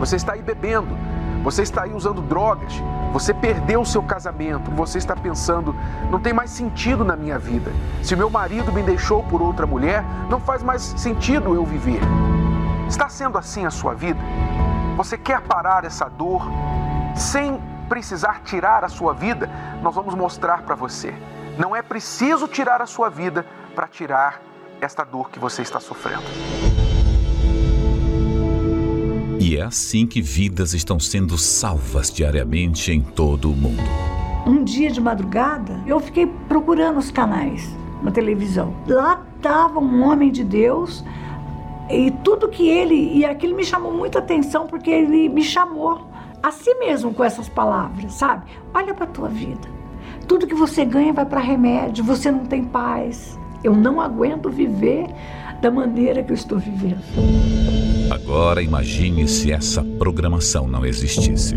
Você está aí bebendo. Você está aí usando drogas. Você perdeu o seu casamento. Você está pensando, não tem mais sentido na minha vida. Se meu marido me deixou por outra mulher, não faz mais sentido eu viver. Está sendo assim a sua vida? Você quer parar essa dor sem precisar tirar a sua vida? Nós vamos mostrar para você. Não é preciso tirar a sua vida para tirar esta dor que você está sofrendo. E é assim que vidas estão sendo salvas diariamente em todo o mundo. Um dia de madrugada, eu fiquei procurando os canais na televisão. Lá estava um homem de Deus e tudo que ele. E aquilo me chamou muita atenção porque ele me chamou a si mesmo com essas palavras, sabe? Olha para a tua vida. Tudo que você ganha vai para remédio, você não tem paz. Eu não aguento viver da maneira que eu estou vivendo. Agora imagine se essa programação não existisse.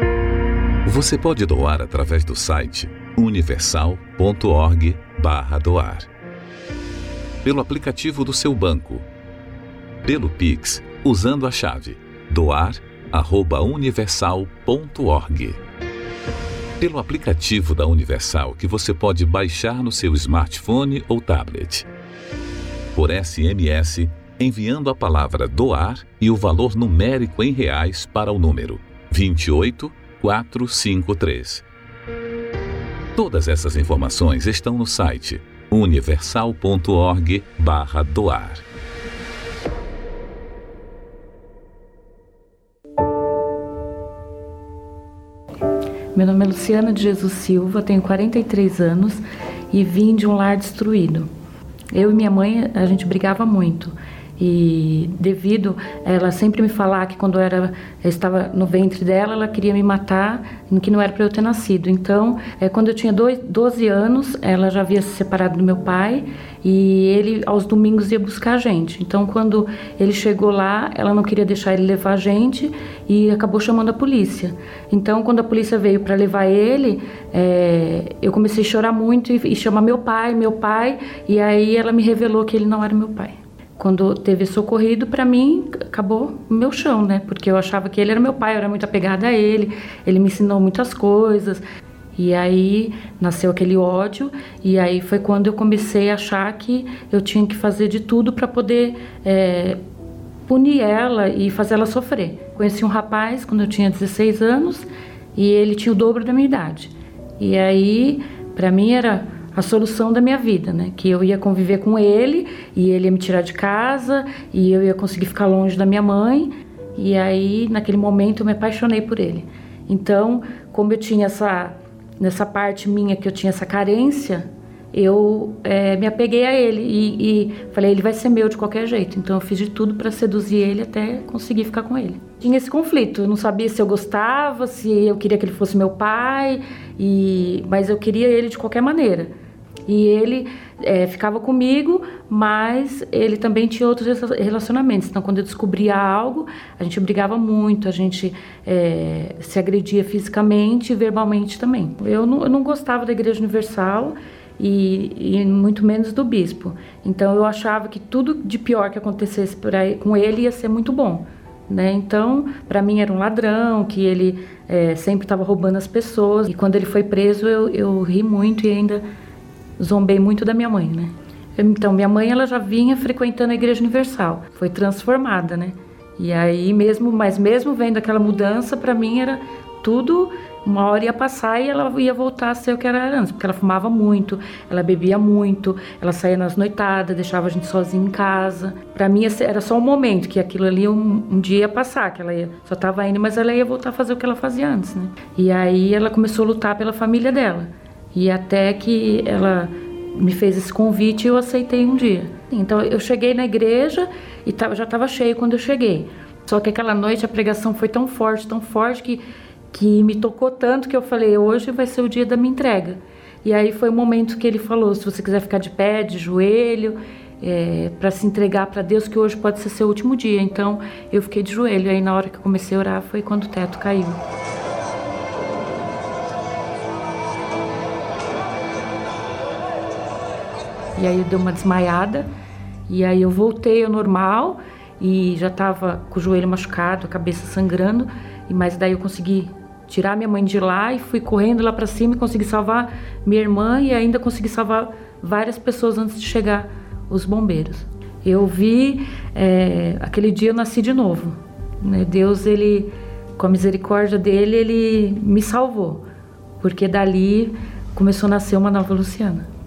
Você pode doar através do site universal.org/doar, pelo aplicativo do seu banco, pelo Pix, usando a chave doar@universal.org. Pelo aplicativo da Universal que você pode baixar no seu smartphone ou tablet. Por SMS, enviando a palavra doar e o valor numérico em reais para o número 28 453. Todas essas informações estão no site universal.org/doar. Meu nome é Luciana de Jesus Silva, tenho 43 anos e vim de um lar destruído. Eu e minha mãe, a gente brigava muito. E devido a ela sempre me falar que quando eu, era, eu estava no ventre dela, ela queria me matar, que não era para eu ter nascido. Então, é, quando eu tinha dois, 12 anos, ela já havia se separado do meu pai e ele aos domingos ia buscar a gente. Então, quando ele chegou lá, ela não queria deixar ele levar a gente e acabou chamando a polícia. Então, quando a polícia veio para levar ele, é, eu comecei a chorar muito e, e chamar meu pai, meu pai, e aí ela me revelou que ele não era meu pai quando teve socorrido, para mim acabou meu chão, né? Porque eu achava que ele era meu pai, eu era muito apegada a ele, ele me ensinou muitas coisas. E aí nasceu aquele ódio, e aí foi quando eu comecei a achar que eu tinha que fazer de tudo para poder é, punir ela e fazer ela sofrer. Conheci um rapaz quando eu tinha 16 anos e ele tinha o dobro da minha idade. E aí, para mim era a solução da minha vida, né? Que eu ia conviver com ele e ele ia me tirar de casa e eu ia conseguir ficar longe da minha mãe. E aí, naquele momento, eu me apaixonei por ele. Então, como eu tinha essa nessa parte minha que eu tinha essa carência, eu é, me apeguei a ele e, e, falei ele vai ser meu de qualquer jeito. Então eu fiz de tudo para seduzir ele até conseguir ficar com ele. Tinha esse conflito, eu não sabia se eu gostava, se eu queria que ele fosse meu pai, e mas eu queria ele de qualquer maneira. E ele é, ficava comigo, mas ele também tinha outros relacionamentos. Então, quando eu descobria algo, a gente brigava muito, a gente é, se agredia fisicamente e verbalmente também. Eu não, eu não gostava da Igreja Universal e, e, muito menos do bispo. Então, eu achava que tudo de pior que acontecesse aí, com ele ia ser muito bom. Né? Então, para mim era um ladrão, que ele é, sempre estava roubando as pessoas. E quando ele foi preso, eu, eu ri muito e ainda zombei muito da minha mãe, né? Então, minha mãe ela já vinha frequentando a Igreja Universal, foi transformada, né? E aí mesmo, mas mesmo vendo aquela mudança, para mim era tudo uma hora ia passar e ela ia voltar a ser o que era antes, porque ela fumava muito, ela bebia muito, ela saía nas noitadas, deixava a gente sozinha em casa. Para mim era só um momento que aquilo ali um, um dia ia passar, que ela ia, só tava indo, mas ela ia voltar a fazer o que ela fazia antes, né? E aí ela começou a lutar pela família dela. E até que ela me fez esse convite e eu aceitei um dia. Então eu cheguei na igreja e já estava cheio quando eu cheguei. Só que aquela noite a pregação foi tão forte, tão forte que, que me tocou tanto que eu falei: hoje vai ser o dia da minha entrega. E aí foi o momento que ele falou: se você quiser ficar de pé, de joelho, é, para se entregar para Deus, que hoje pode ser seu último dia. Então eu fiquei de joelho. Aí na hora que eu comecei a orar foi quando o teto caiu. E aí eu dei uma desmaiada. E aí eu voltei ao normal e já estava com o joelho machucado, a cabeça sangrando. E mas daí eu consegui tirar minha mãe de lá e fui correndo lá para cima e consegui salvar minha irmã e ainda consegui salvar várias pessoas antes de chegar os bombeiros. Eu vi é, aquele dia eu nasci de novo. Né? Deus ele com a misericórdia dele ele me salvou porque dali começou a nascer uma nova Luciana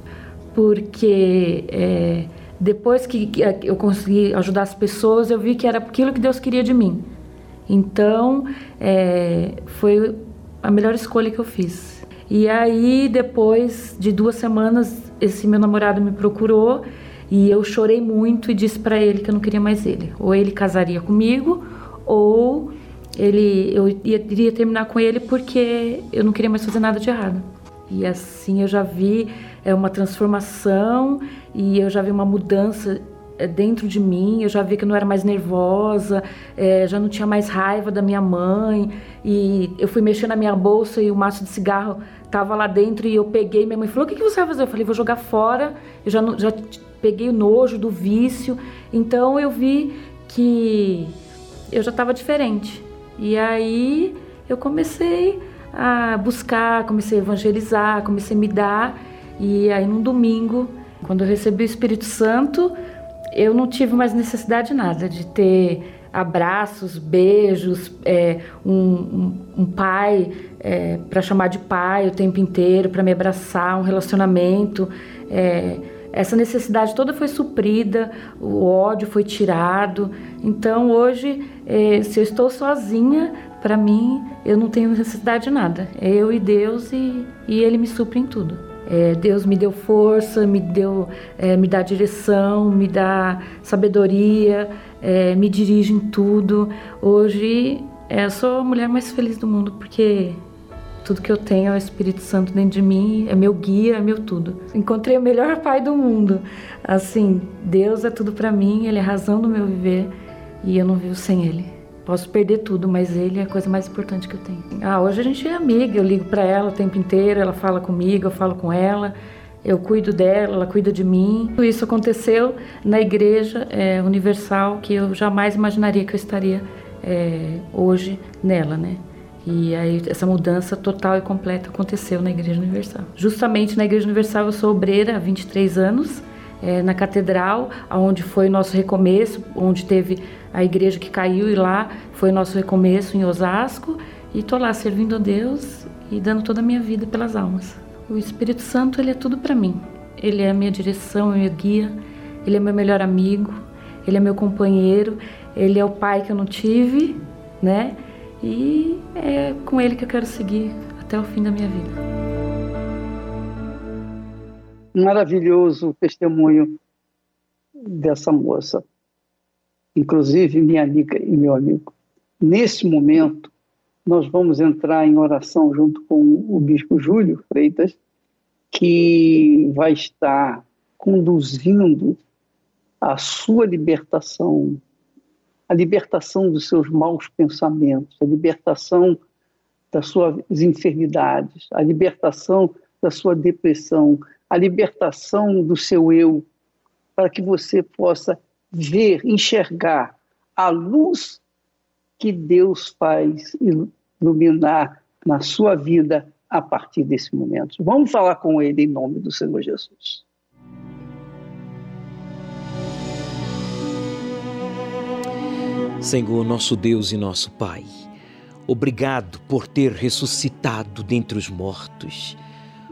porque é, depois que eu consegui ajudar as pessoas, eu vi que era aquilo que Deus queria de mim. Então, é, foi a melhor escolha que eu fiz. E aí, depois de duas semanas, esse meu namorado me procurou e eu chorei muito e disse para ele que eu não queria mais ele. Ou ele casaria comigo, ou ele, eu iria terminar com ele porque eu não queria mais fazer nada de errado. E assim eu já vi é uma transformação e eu já vi uma mudança é, dentro de mim, eu já vi que eu não era mais nervosa, é, já não tinha mais raiva da minha mãe, e eu fui mexer na minha bolsa e o maço de cigarro estava lá dentro e eu peguei, minha mãe falou, o que, que você vai fazer? Eu falei, vou jogar fora, eu já, já peguei o nojo do vício, então eu vi que eu já estava diferente, e aí eu comecei a buscar, comecei a evangelizar, comecei a me dar e aí, num domingo, quando eu recebi o Espírito Santo, eu não tive mais necessidade de nada, de ter abraços, beijos, é, um, um, um, pai é, para chamar de pai o tempo inteiro, para me abraçar, um relacionamento. É, essa necessidade toda foi suprida, o ódio foi tirado. Então hoje, é, se eu estou sozinha, para mim eu não tenho necessidade de nada. É eu e Deus e, e Ele me supre em tudo. É, Deus me deu força, me deu, é, me dá direção, me dá sabedoria, é, me dirige em tudo. Hoje é, eu sou a mulher mais feliz do mundo porque tudo que eu tenho é o Espírito Santo dentro de mim, é meu guia, é meu tudo. Encontrei o melhor pai do mundo. Assim, Deus é tudo para mim, ele é a razão do meu viver e eu não vivo sem ele. Posso perder tudo, mas ele é a coisa mais importante que eu tenho. Ah, hoje a gente é amiga, eu ligo para ela o tempo inteiro, ela fala comigo, eu falo com ela, eu cuido dela, ela cuida de mim. Tudo isso aconteceu na Igreja é, Universal, que eu jamais imaginaria que eu estaria é, hoje nela, né? E aí essa mudança total e completa aconteceu na Igreja Universal. Justamente na Igreja Universal eu sou obreira há 23 anos, é, na Catedral, onde foi o nosso recomeço, onde teve a igreja que caiu e lá foi nosso recomeço em Osasco e tô lá servindo a Deus e dando toda a minha vida pelas almas. O Espírito Santo, ele é tudo para mim. Ele é a minha direção, a minha guia, ele é meu melhor amigo, ele é meu companheiro, ele é o pai que eu não tive, né? E é com ele que eu quero seguir até o fim da minha vida. Maravilhoso testemunho dessa moça inclusive minha amiga e meu amigo. Nesse momento, nós vamos entrar em oração junto com o bispo Júlio Freitas, que vai estar conduzindo a sua libertação, a libertação dos seus maus pensamentos, a libertação das suas enfermidades, a libertação da sua depressão, a libertação do seu eu, para que você possa ver, enxergar a luz que Deus faz iluminar na sua vida a partir desse momento. Vamos falar com Ele em nome do Senhor Jesus. Senhor, nosso Deus e nosso Pai, obrigado por ter ressuscitado dentre os mortos,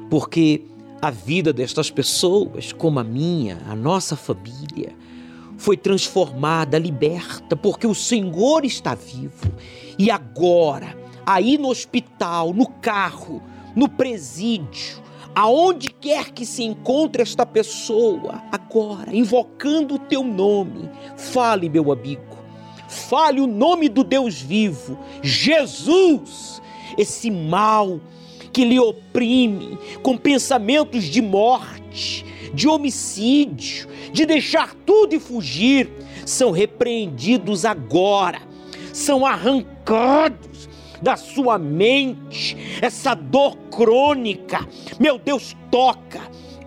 porque a vida destas pessoas, como a minha, a nossa família, foi transformada, liberta, porque o Senhor está vivo. E agora, aí no hospital, no carro, no presídio, aonde quer que se encontre esta pessoa, agora, invocando o teu nome, fale, meu amigo, fale o nome do Deus vivo, Jesus, esse mal que lhe oprime com pensamentos de morte, de homicídio, de deixar tudo e fugir, são repreendidos agora, são arrancados da sua mente, essa dor crônica. Meu Deus, toca,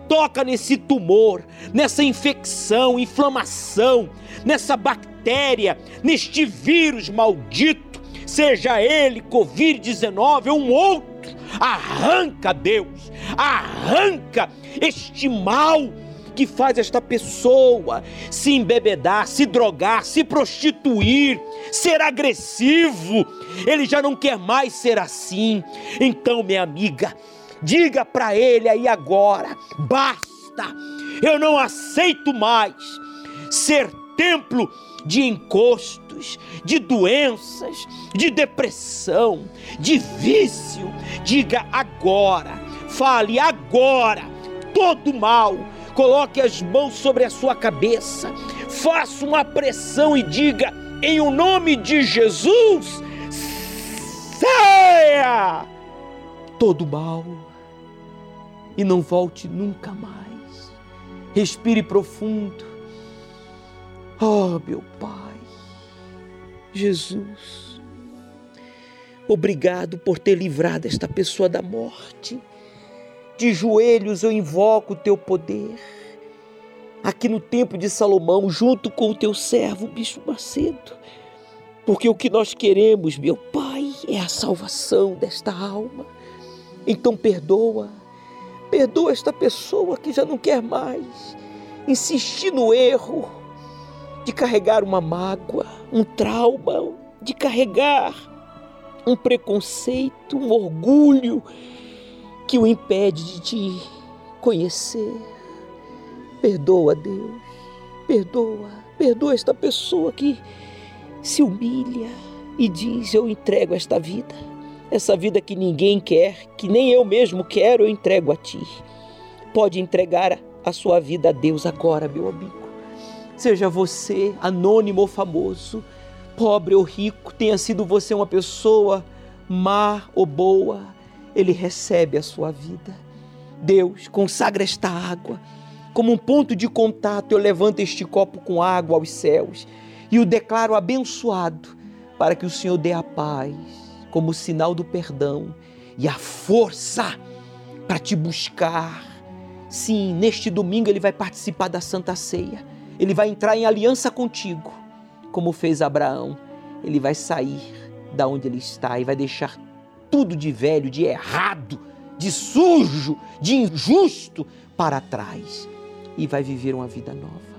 toca nesse tumor, nessa infecção, inflamação, nessa bactéria, neste vírus maldito, seja ele Covid-19 ou um outro. Arranca, Deus, arranca este mal que faz esta pessoa se embebedar, se drogar, se prostituir, ser agressivo. Ele já não quer mais ser assim. Então, minha amiga, diga para ele aí agora: basta, eu não aceito mais ser templo de de doenças, de depressão, de vício. Diga agora, fale agora, todo mal coloque as mãos sobre a sua cabeça, faça uma pressão e diga: em o nome de Jesus, saia todo mal e não volte nunca mais. Respire profundo. Oh, meu Pai, Jesus, obrigado por ter livrado esta pessoa da morte de joelhos eu invoco o teu poder. Aqui no templo de Salomão, junto com o teu servo, Bispo Macedo. Porque o que nós queremos, meu Pai, é a salvação desta alma. Então perdoa, perdoa esta pessoa que já não quer mais insistir no erro de carregar uma mágoa, um trauma, de carregar um preconceito, um orgulho que o impede de te conhecer. Perdoa, Deus, perdoa, perdoa esta pessoa que se humilha e diz: Eu entrego esta vida, essa vida que ninguém quer, que nem eu mesmo quero, eu entrego a ti. Pode entregar a sua vida a Deus agora, meu amigo. Seja você anônimo ou famoso, pobre ou rico, tenha sido você uma pessoa má ou boa, ele recebe a sua vida. Deus, consagra esta água. Como um ponto de contato, eu levanto este copo com água aos céus e o declaro abençoado, para que o Senhor dê a paz, como sinal do perdão e a força para te buscar. Sim, neste domingo ele vai participar da Santa Ceia. Ele vai entrar em aliança contigo, como fez Abraão. Ele vai sair da onde ele está e vai deixar tudo de velho, de errado, de sujo, de injusto para trás e vai viver uma vida nova.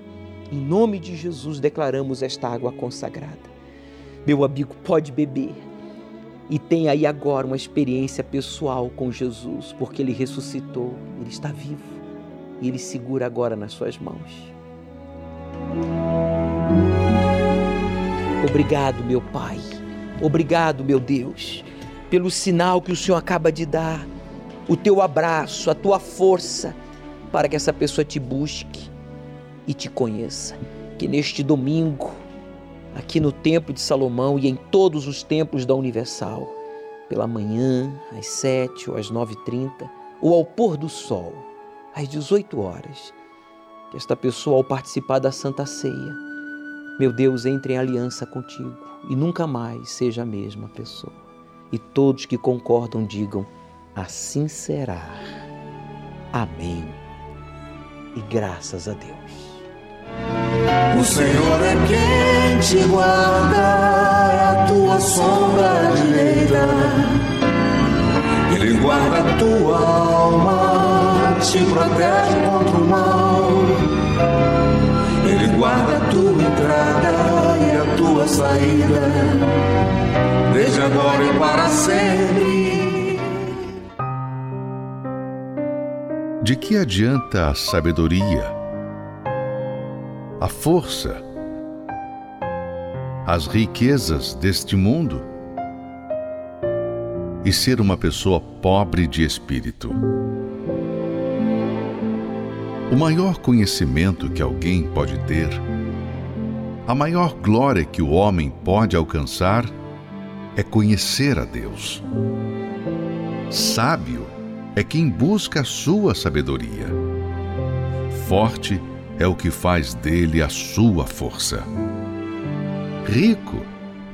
Em nome de Jesus declaramos esta água consagrada. Meu amigo, pode beber e tem aí agora uma experiência pessoal com Jesus, porque ele ressuscitou, ele está vivo e ele segura agora nas suas mãos. Obrigado, meu Pai. Obrigado, meu Deus pelo sinal que o Senhor acaba de dar, o teu abraço, a tua força, para que essa pessoa te busque e te conheça. Que neste domingo, aqui no Templo de Salomão e em todos os templos da Universal, pela manhã, às sete ou às nove e trinta, ou ao pôr do sol, às 18 horas, que esta pessoa, ao participar da Santa Ceia, meu Deus, entre em aliança contigo e nunca mais seja a mesma pessoa. E todos que concordam digam: assim será. Amém. E graças a Deus. O Senhor é quem te guarda, é a tua sombra direita. Ele guarda a tua alma, te protege contra o mal. Guarda a tua entrada e a tua saída, desde agora e para sempre. De que adianta a sabedoria? a força, as riquezas deste mundo e ser uma pessoa pobre de espírito. O maior conhecimento que alguém pode ter, a maior glória que o homem pode alcançar é conhecer a Deus. Sábio é quem busca a sua sabedoria. Forte é o que faz dele a sua força. Rico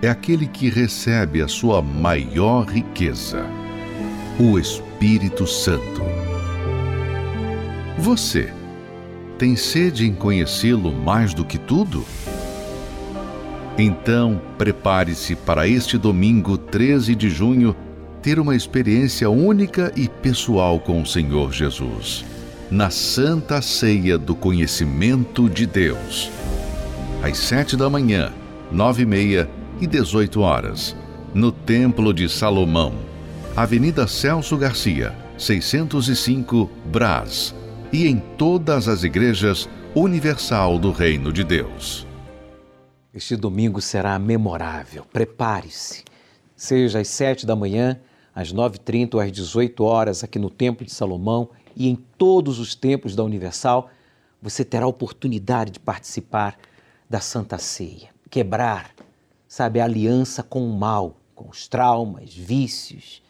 é aquele que recebe a sua maior riqueza, o Espírito Santo. Você tem sede em conhecê-lo mais do que tudo? Então, prepare-se para este domingo 13 de junho ter uma experiência única e pessoal com o Senhor Jesus na Santa Ceia do Conhecimento de Deus. Às sete da manhã, nove e meia e dezoito horas, no Templo de Salomão, Avenida Celso Garcia, 605, Brás, e em todas as igrejas Universal do Reino de Deus. Este domingo será memorável. Prepare-se. Seja às sete da manhã, às nove trinta ou às dezoito horas, aqui no Templo de Salomão e em todos os templos da Universal, você terá a oportunidade de participar da Santa Ceia, quebrar, sabe, a aliança com o mal, com os traumas, vícios,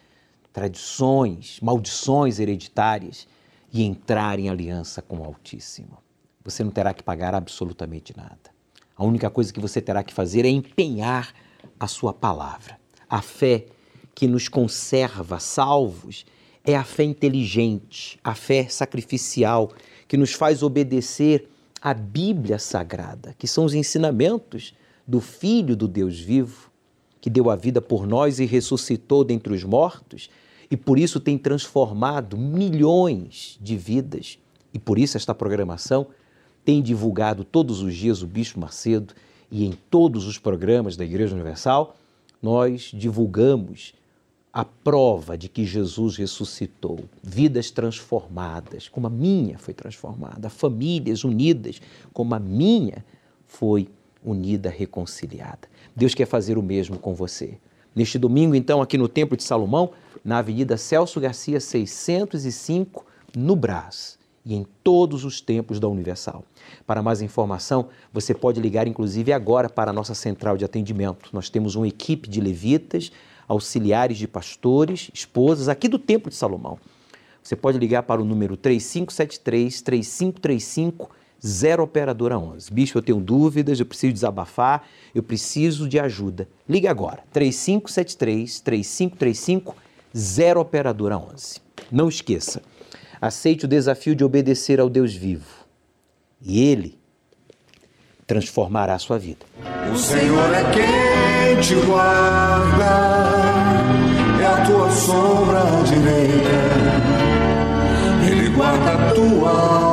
tradições, maldições hereditárias e entrar em aliança com o Altíssimo. Você não terá que pagar absolutamente nada. A única coisa que você terá que fazer é empenhar a sua palavra. A fé que nos conserva salvos é a fé inteligente, a fé sacrificial, que nos faz obedecer à Bíblia Sagrada, que são os ensinamentos do Filho do Deus vivo, que deu a vida por nós e ressuscitou dentre os mortos, e por isso tem transformado milhões de vidas. E por isso esta programação tem divulgado todos os dias o Bispo Macedo e em todos os programas da Igreja Universal, nós divulgamos a prova de que Jesus ressuscitou, vidas transformadas, como a minha foi transformada, famílias unidas, como a minha foi unida, reconciliada. Deus quer fazer o mesmo com você. Neste domingo, então, aqui no Templo de Salomão, na Avenida Celso Garcia 605, no Brás e em todos os templos da Universal. Para mais informação, você pode ligar inclusive agora para a nossa central de atendimento. Nós temos uma equipe de levitas auxiliares de pastores, esposas, aqui do Templo de Salomão. Você pode ligar para o número 3573 3535 0 operadora 11. Bispo, eu tenho dúvidas, eu preciso desabafar, eu preciso de ajuda. Ligue agora. 3573 3535 0 operadora 11. Não esqueça. Aceite o desafio de obedecer ao Deus vivo. E ele transformará a sua vida. O Senhor é quem te guarda, é a tua sombra direita. Ele guarda a tua alma,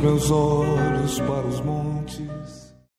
Meus olhos